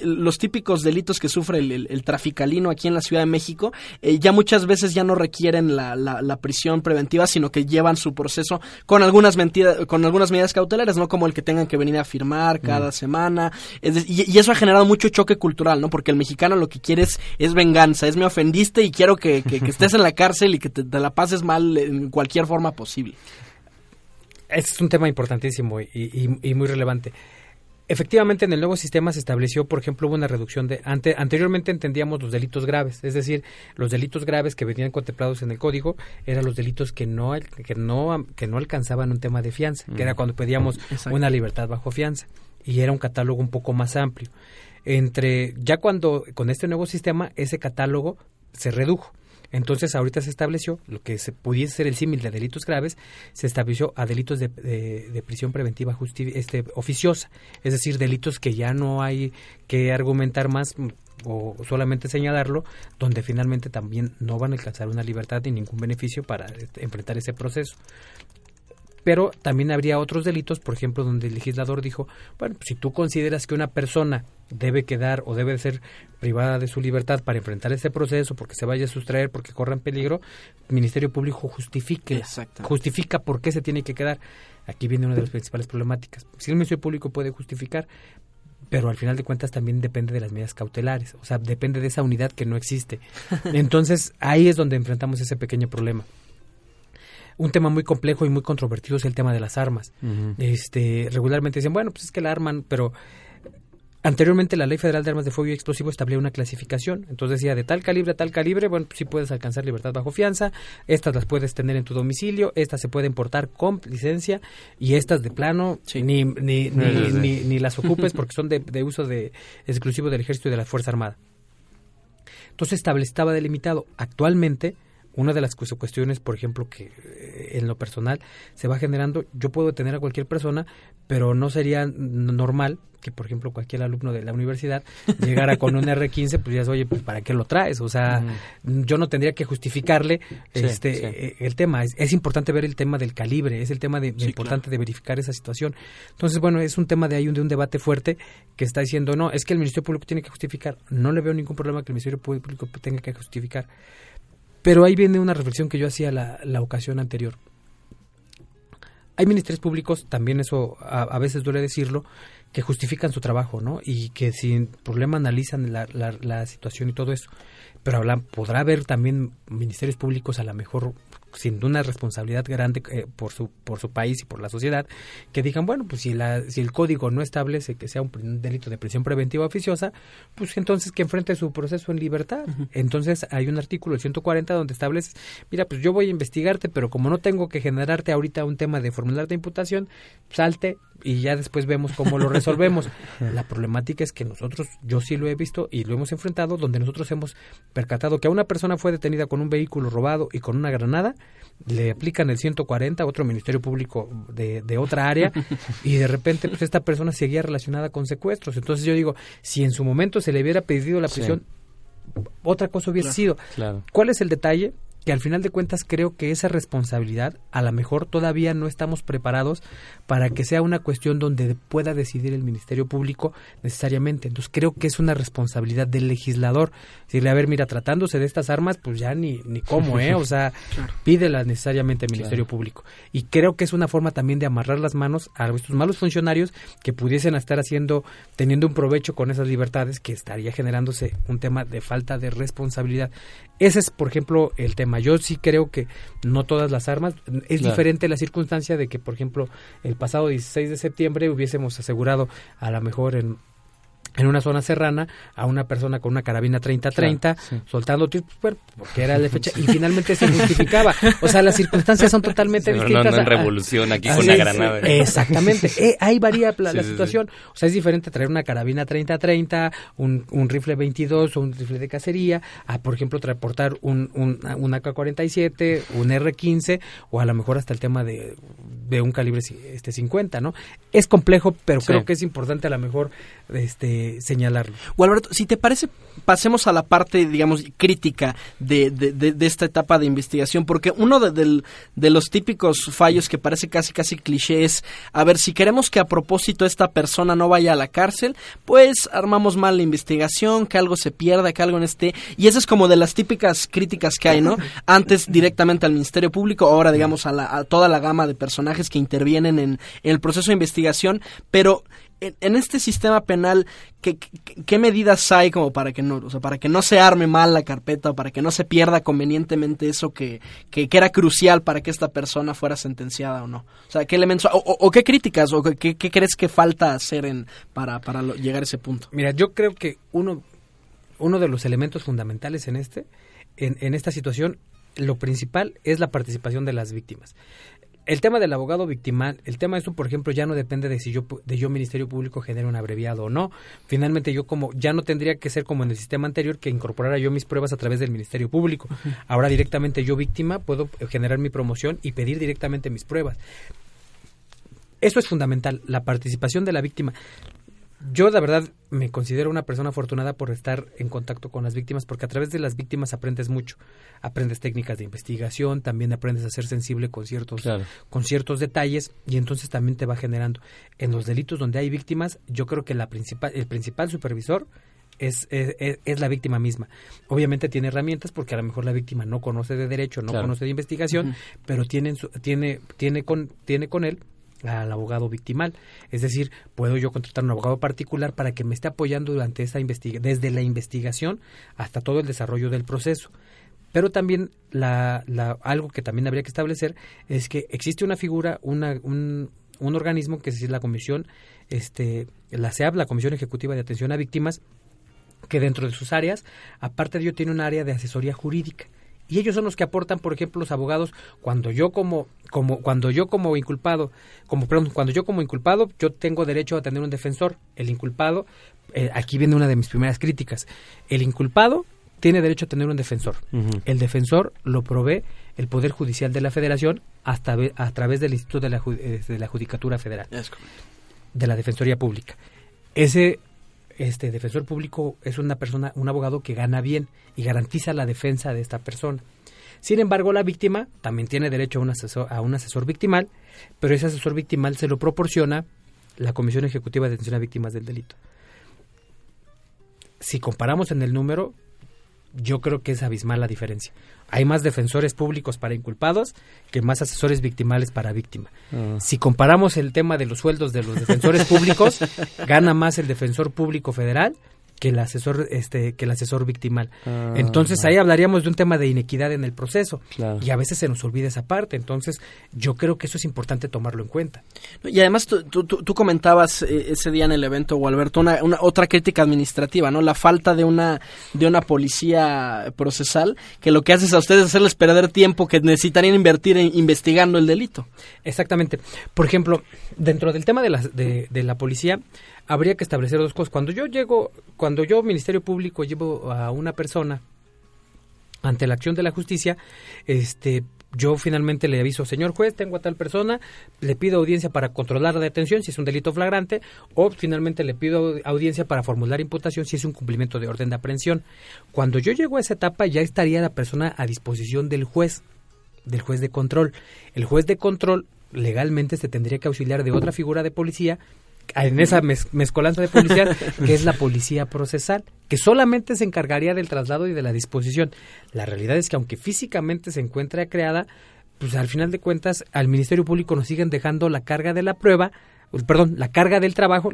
los típicos delitos que sufre el, traficalino aquí en la Ciudad de México, eh, ya muchas veces ya no requieren la, la, prisión preventiva, sino que llevan su proceso con algunas, mentiras, con algunas medidas cautelares, no como el que tengan que venir a firmar cada mm. semana. y, eso ha generado mucho choque cultural, ¿no? Porque el mexicano lo que quiere es, venganza, es me ofendiste y quiero que, estés en la cárcel y que te, la pases mal en cualquier forma posible. Este es un tema importantísimo y muy relevante. Efectivamente, en el nuevo sistema se estableció, por ejemplo, hubo una reducción de... Ante, anteriormente entendíamos los delitos graves, es decir, los delitos graves que venían contemplados en el código eran los delitos que no, que no, que no alcanzaban un tema de fianza, que era mm. cuando pedíamos una libertad bajo fianza, y era un catálogo un poco más amplio. Entre, ya cuando, con este nuevo sistema, ese catálogo se redujo. Entonces, ahorita se estableció lo que se pudiese ser el símil de delitos graves, se estableció a delitos de, de, prisión preventiva este, oficiosa, es decir, delitos que ya no hay que argumentar más o solamente señalarlo, donde finalmente también no van a alcanzar una libertad ni ningún beneficio para este, enfrentar ese proceso pero también habría otros delitos, por ejemplo, donde el legislador dijo, bueno, si tú consideras que una persona debe quedar o debe ser privada de su libertad para enfrentar ese proceso porque se vaya a sustraer, porque corra en peligro, el Ministerio Público justifique, justifica por qué se tiene que quedar. Aquí viene una de las principales problemáticas. Si el Ministerio Público puede justificar, pero al final de cuentas también depende de las medidas cautelares, o sea, depende de esa unidad que no existe. Entonces, ahí es donde enfrentamos ese pequeño problema un tema muy complejo y muy controvertido es el tema de las armas. Este, regularmente dicen, bueno, pues es que la arman, pero Anteriormente la Ley Federal de Armas de Fuego y Explosivos establecía una clasificación, entonces decía de tal calibre a tal calibre, bueno, pues sí puedes alcanzar libertad bajo fianza, estas las puedes tener en tu domicilio, estas se pueden portar con licencia y estas de plano ni, ni, ni, ni, las ocupes porque son de, de, uso de exclusivo del Ejército y de la Fuerza Armada. Entonces estaba delimitado. Actualmente una de las cuestiones, por ejemplo, que eh, en lo personal se va generando, yo puedo tener a cualquier persona, pero no sería normal que, por ejemplo, cualquier alumno de la universidad llegara con un R15, pues dirías, oye, pues ¿para qué lo traes? O sea, yo no tendría que justificarle este eh, el tema. Es, importante ver el tema del calibre, es el tema de, importante de verificar esa situación. Entonces, bueno, es un tema de ahí un, de un debate fuerte que está diciendo, no, es que el Ministerio Público tiene que justificar. No le veo ningún problema que el Ministerio Público tenga que justificar. Pero ahí viene una reflexión que yo hacía la, la ocasión anterior. Hay ministerios públicos, también eso a, veces duele decirlo, que justifican su trabajo, ¿no? Y que sin problema analizan la, la, la situación y todo eso. Pero hablan, podrá haber también ministerios públicos a lo mejor sin una responsabilidad grande eh, por su por su país y por la sociedad que digan bueno pues si la si el código no establece que sea un, delito de prisión preventiva oficiosa pues entonces que enfrente su proceso en libertad entonces hay un artículo el 140 donde establece mira pues yo voy a investigarte pero como no tengo que generarte ahorita un tema de formular de imputación salte y ya después vemos cómo lo resolvemos. La problemática es que nosotros, yo sí lo he visto y lo hemos enfrentado, donde nosotros hemos percatado que a una persona fue detenida con un vehículo robado y con una granada, le aplican el 140 a otro ministerio público de, de otra área y de repente pues esta persona seguía relacionada con secuestros. Entonces yo digo, si en su momento se le hubiera pedido la prisión, otra cosa hubiese sido. ¿Cuál es el detalle? Que al final de cuentas creo que esa responsabilidad a lo mejor todavía no estamos preparados para que sea una cuestión donde pueda decidir el Ministerio Público necesariamente. Entonces creo que es una responsabilidad del legislador. Decirle, a ver, mira, tratándose de estas armas, pues ya ni, ni cómo, ¿eh? O sea, pídelas necesariamente al Ministerio Público. Y creo que es una forma también de amarrar las manos a estos malos funcionarios que pudiesen estar haciendo, teniendo un provecho con esas libertades que estaría generándose un tema de falta de responsabilidad. Ese es, por ejemplo, el tema yo sí creo que no todas las armas. Es diferente la circunstancia de que, por ejemplo, el pasado 16 de septiembre hubiésemos asegurado a lo mejor en en una zona serrana a una persona con una carabina 30-30 soltando tiros pues, porque era la fecha y finalmente se justificaba. O sea, las circunstancias son totalmente distintas. No, no en revolución aquí con la granada. Exactamente. Eh, ahí varía la, situación. O sea, es diferente traer una carabina 30-30, un, un rifle 22 o un rifle de cacería, a, por ejemplo, transportar un, un, un AK-47, un R-15 o a lo mejor hasta el tema de, de un calibre este 50, ¿no? Es complejo, pero creo que es importante a lo mejor este, señalarlo. O Alberto, si te parece, pasemos a la parte, digamos, crítica de, de, esta etapa de investigación, porque uno de, de, los típicos fallos que parece casi, casi cliché es, a ver, si queremos que a propósito esta persona no vaya a la cárcel, pues armamos mal la investigación, que algo se pierda, que algo no esté, y esa es como de las típicas críticas que hay, ¿no? Antes directamente al Ministerio Público, ahora digamos a, la, a toda la gama de personajes que intervienen en el proceso de investigación, pero en, este sistema penal, ¿qué, ¿qué, medidas hay como para que no, o sea, para que no se arme mal la carpeta o para que no se pierda convenientemente eso que, que, era crucial para que esta persona fuera sentenciada o no? O sea, ¿qué elementos, o, qué críticas, o qué, qué, crees que falta hacer en, para, para llegar a ese punto? Mira, yo creo que uno, uno de los elementos fundamentales en este, en, en esta situación, lo principal es la participación de las víctimas el tema del abogado victimal, el tema de eso, por ejemplo, ya no depende de si yo, de yo Ministerio Público genere un abreviado o no. Finalmente, yo como, ya no tendría que ser como en el sistema anterior que incorporara yo mis pruebas a través del Ministerio Público. Ahora directamente yo víctima puedo generar mi promoción y pedir directamente mis pruebas. Eso es fundamental, la participación de la víctima. Yo, la verdad, me considero una persona afortunada por estar en contacto con las víctimas, porque a través de las víctimas aprendes mucho. Aprendes técnicas de investigación, también aprendes a ser sensible con ciertos, con ciertos detalles, y entonces también te va generando. En los delitos donde hay víctimas, yo creo que la principal, el principal supervisor es, es, la víctima misma. Obviamente tiene herramientas porque a lo mejor la víctima no conoce de derecho, no conoce de investigación, pero tiene, tiene, tiene, con, tiene con él al abogado victimal. Es decir, puedo yo contratar un abogado particular para que me esté apoyando durante esa desde la investigación hasta todo el desarrollo del proceso. Pero también la, la, algo que también habría que establecer es que existe una figura, una, un, un organismo que es la comisión, este, la SEAP, la Comisión Ejecutiva de Atención a Víctimas, que dentro de sus áreas, aparte de ello, tiene un área de asesoría jurídica y ellos son los que aportan, por ejemplo, los abogados cuando yo como como cuando yo como inculpado, como perdón, cuando yo como inculpado, yo tengo derecho a tener un defensor. El inculpado, eh, aquí viene una de mis primeras críticas. El inculpado tiene derecho a tener un defensor. El defensor lo provee el Poder Judicial de la Federación hasta a través del Instituto de la, eh, de la Judicatura Federal, de la Defensoría Pública. Ese este defensor público es una persona, un abogado que gana bien y garantiza la defensa de esta persona. Sin embargo, la víctima también tiene derecho a un asesor, a un asesor victimal, pero ese asesor victimal se lo proporciona la Comisión Ejecutiva de Atención a Víctimas del Delito. Si comparamos en el número, yo creo que es abismal la diferencia. Hay más defensores públicos para inculpados que más asesores victimales para víctima. Ah. Si comparamos el tema de los sueldos de los defensores públicos, gana más el defensor público federal que el asesor este que el asesor victimal. Ah, Entonces ahí hablaríamos de un tema de inequidad en el proceso y a veces se nos olvida esa parte. Entonces yo creo que eso es importante tomarlo en cuenta. Y además tú, tú, comentabas eh, ese día en el evento, Gualberto, una, una, otra crítica administrativa, ¿no? La falta de una de una policía procesal que lo que hace es a ustedes hacerles perder tiempo que necesitarían invertir en investigando el delito. Exactamente. Por ejemplo, dentro del tema de la, de, de la policía habría que establecer dos cosas. Cuando yo llego, cuando yo, Ministerio Público, llevo a una persona ante la acción de la justicia, este, yo finalmente le aviso, señor juez, tengo a tal persona, le pido audiencia para controlar la detención si es un delito flagrante, o finalmente le pido audiencia para formular imputación si es un cumplimiento de orden de aprehensión. Cuando yo llego a esa etapa ya estaría la persona a disposición del juez, del juez de control. El juez de control legalmente se tendría que auxiliar de otra figura de policía en esa mezcolanza de policía, que es la policía procesal, que solamente se encargaría del traslado y de la disposición. La realidad es que aunque físicamente se encuentra creada, pues al final de cuentas al Ministerio Público nos siguen dejando la carga de la prueba, perdón, la carga del trabajo,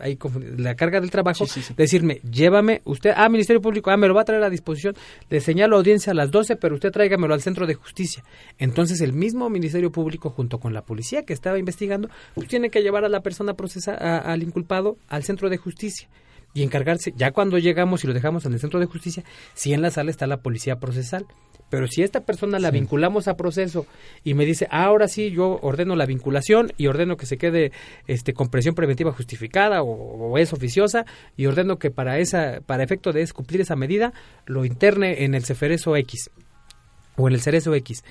ahí la carga del trabajo, decirme, llévame usted, ah, Ministerio Público, ah, me lo va a traer a disposición, le señalo audiencia a las 12, pero usted tráigamelo al Centro de Justicia. Entonces el mismo Ministerio Público, junto con la policía que estaba investigando, pues tiene que llevar a la persona procesada, al inculpado, al Centro de Justicia y encargarse, ya cuando llegamos y lo dejamos en el centro de justicia, si en la sala está la policía procesal. Pero si esta persona la vinculamos a proceso y me dice, ahora sí, yo ordeno la vinculación y ordeno que se quede este, con presión preventiva justificada o, es oficiosa y ordeno que para, esa, para efecto de cumplir esa medida lo interne en el Cefereso X o en el Cerezo X.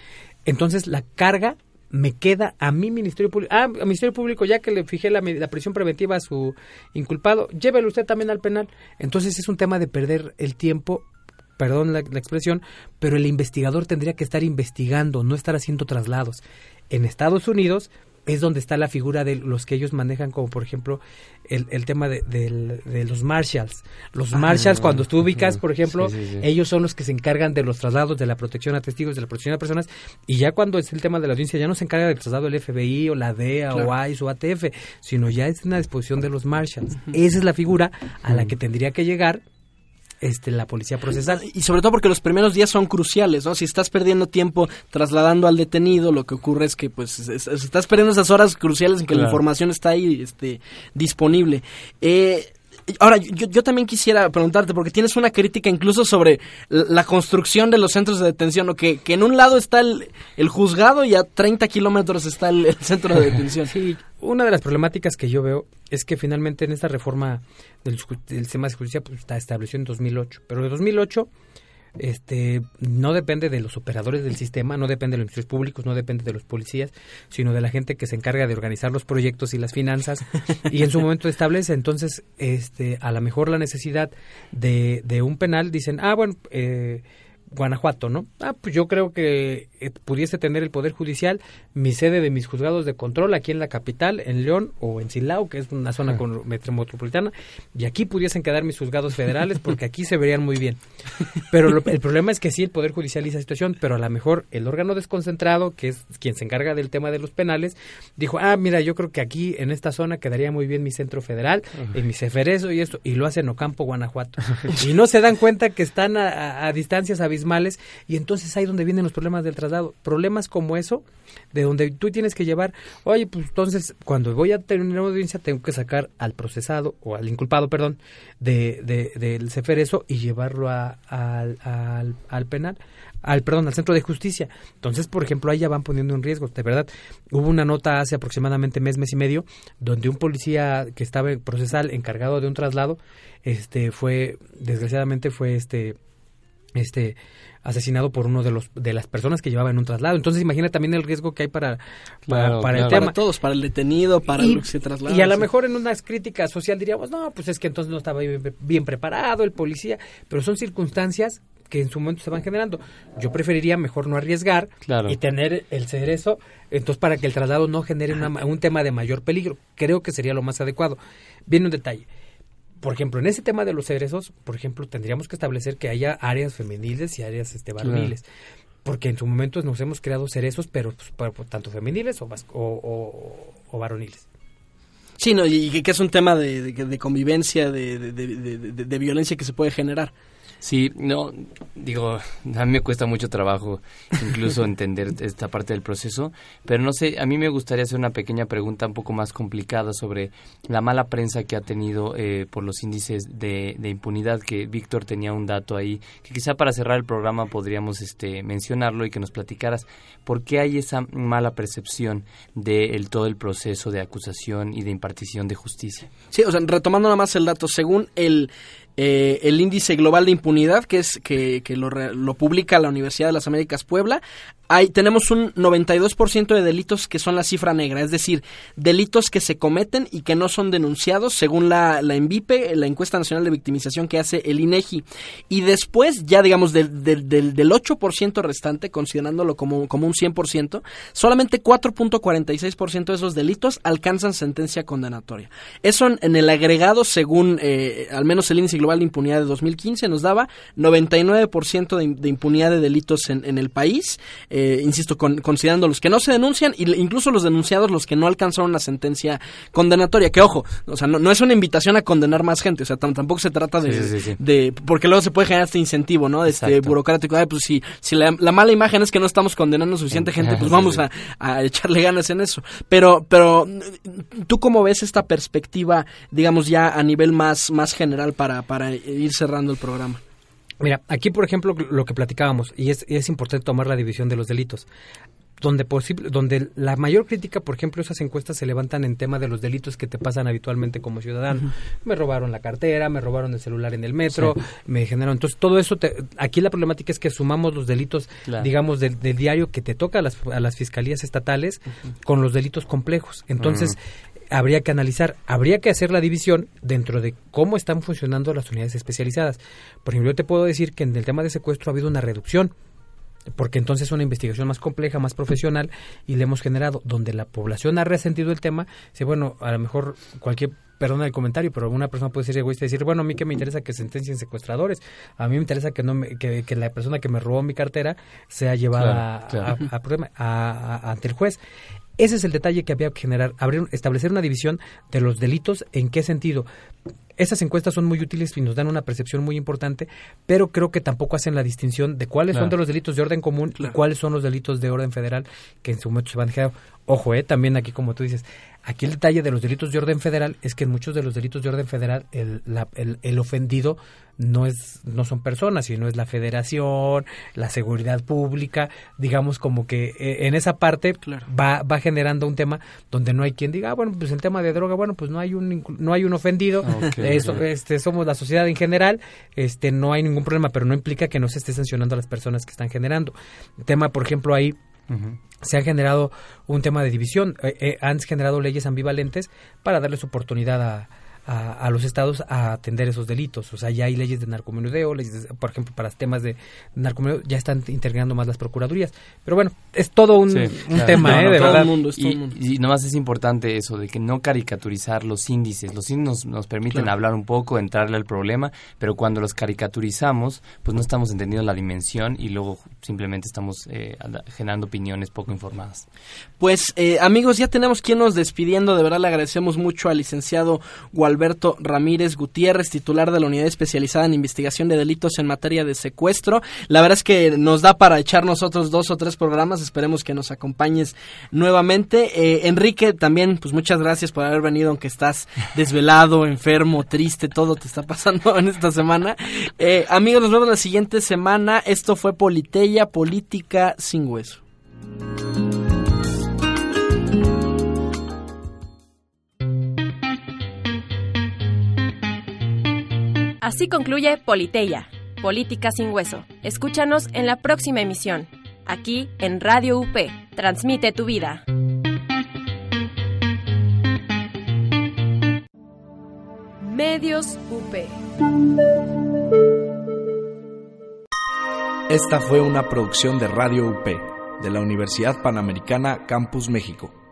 Entonces la carga me queda a mi Ministerio Público. Ah, al Ministerio Público, ya que le fijé la, la, prisión preventiva a su inculpado, llévelo usted también al penal. Entonces es un tema de perder el tiempo, perdón la, la expresión, pero el investigador tendría que estar investigando, no estar haciendo traslados. En Estados Unidos, es donde está la figura de los que ellos manejan, como por ejemplo el, el tema de, de, los marshals. Los ah, marshals, cuando tú ubicas, por ejemplo, ellos son los que se encargan de los traslados, de la protección a testigos, de la protección a personas, y ya cuando es el tema de la audiencia, ya no se encarga del traslado del FBI o la DEA o ICE o ATF, sino ya es una disposición de los marshals. Esa es la figura a la que tendría que llegar este, la policía procesal. Y sobre todo porque los primeros días son cruciales, ¿no? Si estás perdiendo tiempo trasladando al detenido, lo que ocurre es que pues estás perdiendo esas horas cruciales en que la información está ahí este, disponible. Eh, Ahora, yo, también quisiera preguntarte, porque tienes una crítica incluso sobre la construcción de los centros de detención, o que, que en un lado está el, juzgado y a 30 kilómetros está el, centro de detención. Sí, una de las problemáticas que yo veo es que finalmente en esta reforma del, del sistema de justicia pues, está establecido en 2008, pero de 2008 este no depende de los operadores del sistema, no depende de los ministerios públicos, no depende de los policías, sino de la gente que se encarga de organizar los proyectos y las finanzas y en su momento establece. Entonces este a lo mejor la necesidad de, de un penal dicen ah bueno eh, Guanajuato, ¿no? Ah, pues yo creo que eh, pudiese tener el Poder Judicial mi sede de mis juzgados de control aquí en la capital, en León o en Silao, que es una zona con, metropolitana, y aquí pudiesen quedar mis juzgados federales porque aquí se verían muy bien. Pero el problema es que sí, el Poder Judicial hizo situación, pero a lo mejor el órgano desconcentrado, que es quien se encarga del tema de los penales, dijo, ah, mira, yo creo que aquí en esta zona quedaría muy bien mi centro federal, en mi Ceferezo y esto, y lo hace en Ocampo, Guanajuato. y no se dan cuenta que están a, a distancias abismales males y entonces ahí donde vienen los problemas del traslado. Problemas como eso, de donde tú tienes que llevar, oye, pues entonces cuando voy a tener una audiencia tengo que sacar al procesado o al inculpado, perdón, de, del CEFER eso y llevarlo a, al, al, penal al perdón, al centro de justicia. Entonces, por ejemplo, ahí ya van poniendo en riesgo. De verdad, hubo una nota hace aproximadamente mes, mes y medio, donde un policía que estaba en procesal encargado de un traslado, este, fue, desgraciadamente fue este este asesinado por uno de los de las personas que llevaba en un traslado. Entonces imagina también el riesgo que hay para, para, el tema. Para todos, para el detenido, para el que se traslada. Y a lo mejor en unas críticas social diríamos, no, pues es que entonces no estaba bien, preparado el policía, pero son circunstancias que en su momento se van generando. Yo preferiría mejor no arriesgar y tener el cerezo, entonces para que el traslado no genere un tema de mayor peligro. Creo que sería lo más adecuado. Viene un detalle por ejemplo, en ese tema de los egresos, por ejemplo, tendríamos que establecer que haya áreas femeniles y áreas este, varoniles. Porque en su momento nos hemos creado cerezos, pero pues, tanto femeniles o, o, varoniles. Sí, no, y que es un tema de, de convivencia, de, violencia que se puede generar. Sí, no, digo, a mí me cuesta mucho trabajo incluso entender esta parte del proceso, pero no sé, a mí me gustaría hacer una pequeña pregunta un poco más complicada sobre la mala prensa que ha tenido eh, por los índices de, impunidad, que Víctor tenía un dato ahí, que quizá para cerrar el programa podríamos este, mencionarlo y que nos platicaras por qué hay esa mala percepción de todo el proceso de acusación y de impartición de justicia. Sí, o sea, retomando nada más el dato, según el eh, el índice global de impunidad, que es que, lo, lo, publica la Universidad de las Américas Puebla, hay, tenemos un 92% de delitos que son la cifra negra, es decir, delitos que se cometen y que no son denunciados según la, la ENVIPE, la encuesta nacional de victimización que hace el INEGI. Y después, ya digamos, del, del, del, 8% restante, considerándolo como, como un 100%, solamente 4.46% de esos delitos alcanzan sentencia condenatoria. Eso en, el agregado, según eh, al menos el índice global de impunidad de 2015, nos daba 99% de, de, impunidad de delitos en, en el país. Insisto, con, considerando los que no se denuncian y incluso los denunciados los que no alcanzaron una sentencia condenatoria. Que ojo, o sea, no, es una invitación a condenar más gente, o sea, tampoco se trata de, de, porque luego se puede generar este incentivo, ¿no? Este burocrático, Ay, pues si, si la, mala imagen es que no estamos condenando suficiente gente, pues vamos a, a, echarle ganas en eso. Pero, pero, ¿tú cómo ves esta perspectiva, digamos, ya a nivel más, más general para, para ir cerrando el programa? Mira, aquí por ejemplo lo que platicábamos, y es, es importante tomar la división de los delitos donde posible, donde la mayor crítica, por ejemplo, esas encuestas se levantan en tema de los delitos que te pasan habitualmente como ciudadano. Me robaron la cartera, me robaron el celular en el metro, me generaron. Entonces, todo eso, aquí la problemática es que sumamos los delitos, digamos, del, diario que te toca a las, a las fiscalías estatales con los delitos complejos. Entonces, habría que analizar, habría que hacer la división dentro de cómo están funcionando las unidades especializadas. Por ejemplo, yo te puedo decir que en el tema de secuestro ha habido una reducción, porque entonces es una investigación más compleja, más profesional, y le hemos generado, donde la población ha resentido el tema, dice, bueno, a lo mejor cualquier perdona el comentario, pero alguna persona puede ser egoísta y decir, bueno, a mí que me interesa que sentencien secuestradores, a mí me interesa que no que, la persona que me robó mi cartera sea llevada A, ante el juez. Ese es el detalle que había que generar, abrir, establecer una división de los delitos. ¿En qué sentido? Esas encuestas son muy útiles y nos dan una percepción muy importante, pero creo que tampoco hacen la distinción de cuáles son de los delitos de orden común y cuáles son los delitos de orden federal que en su momento se van a Ojo, eh, también aquí como tú dices, Aquí el detalle de los delitos de orden federal es que en muchos de los delitos de orden federal el, el, ofendido no es no son personas, sino es la federación, la seguridad pública, digamos como que eh, en esa parte va, va generando un tema donde no hay quien diga, ah, bueno, pues en tema de droga, bueno, pues no hay un no hay un ofendido, eso, este somos la sociedad en general, este no hay ningún problema, pero no implica que no se esté sancionando a las personas que están generando. tema, por ejemplo, ahí se ha generado un tema de división, eh, eh, han generado leyes ambivalentes para darles oportunidad a, a, los estados a atender esos delitos. O sea, ya hay leyes de narcomenudeo, leyes por ejemplo, para temas de narcomenudeo, ya están integrando más las procuradurías. Pero bueno, es todo un, tema, ¿eh? de verdad. y, nomás es importante eso, de que no caricaturizar los índices. Los índices nos, permiten hablar un poco, entrarle al problema, pero cuando los caricaturizamos, pues no estamos entendiendo la dimensión y luego simplemente estamos eh, generando opiniones poco informadas. Pues, eh, amigos, ya tenemos quien nos despidiendo. De verdad le agradecemos mucho al licenciado Gual Alberto Ramírez Gutiérrez, titular de la Unidad Especializada en Investigación de Delitos en Materia de Secuestro. La verdad es que nos da para echar nosotros dos o tres programas. Esperemos que nos acompañes nuevamente. Eh, Enrique, también, pues muchas gracias por haber venido, aunque estás desvelado, enfermo, triste, todo te está pasando en esta semana. Eh, amigos, nos vemos la siguiente semana. Esto fue Politeya, Política sin Hueso. Así concluye Politeya, Política sin Hueso. Escúchanos en la próxima emisión, aquí en Radio UP. Transmite tu vida. Medios UP. Esta fue una producción de Radio UP, de la Universidad Panamericana Campus México.